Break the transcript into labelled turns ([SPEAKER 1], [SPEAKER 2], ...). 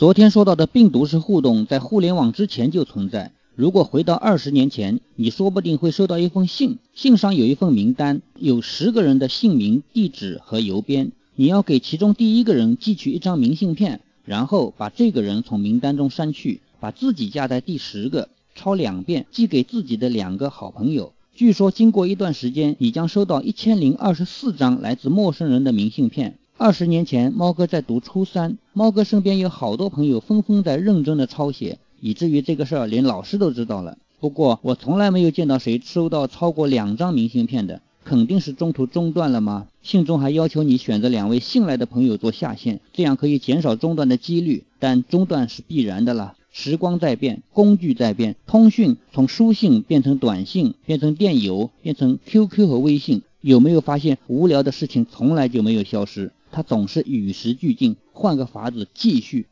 [SPEAKER 1] 昨天说到的病毒式互动，在互联网之前就存在。如果回到二十年前，你说不定会收到一封信，信上有一份名单，有十个人的姓名、地址和邮编，你要给其中第一个人寄去一张明信片，然后把这个人从名单中删去，把自己加在第十个，抄两遍，寄给自己的两个好朋友。据说经过一段时间，你将收到一千零二十四张来自陌生人的明信片。二十年前，猫哥在读初三，猫哥身边有好多朋友纷纷在认真的抄写。以至于这个事儿连老师都知道了。不过我从来没有见到谁收到超过两张明信片的，肯定是中途中断了吗？信中还要求你选择两位信赖的朋友做下线，这样可以减少中断的几率。但中断是必然的了。时光在变，工具在变，通讯从书信变成短信，变成电邮，变成 QQ 和微信。有没有发现无聊的事情从来就没有消失？他总是与时俱进，换个法子继续。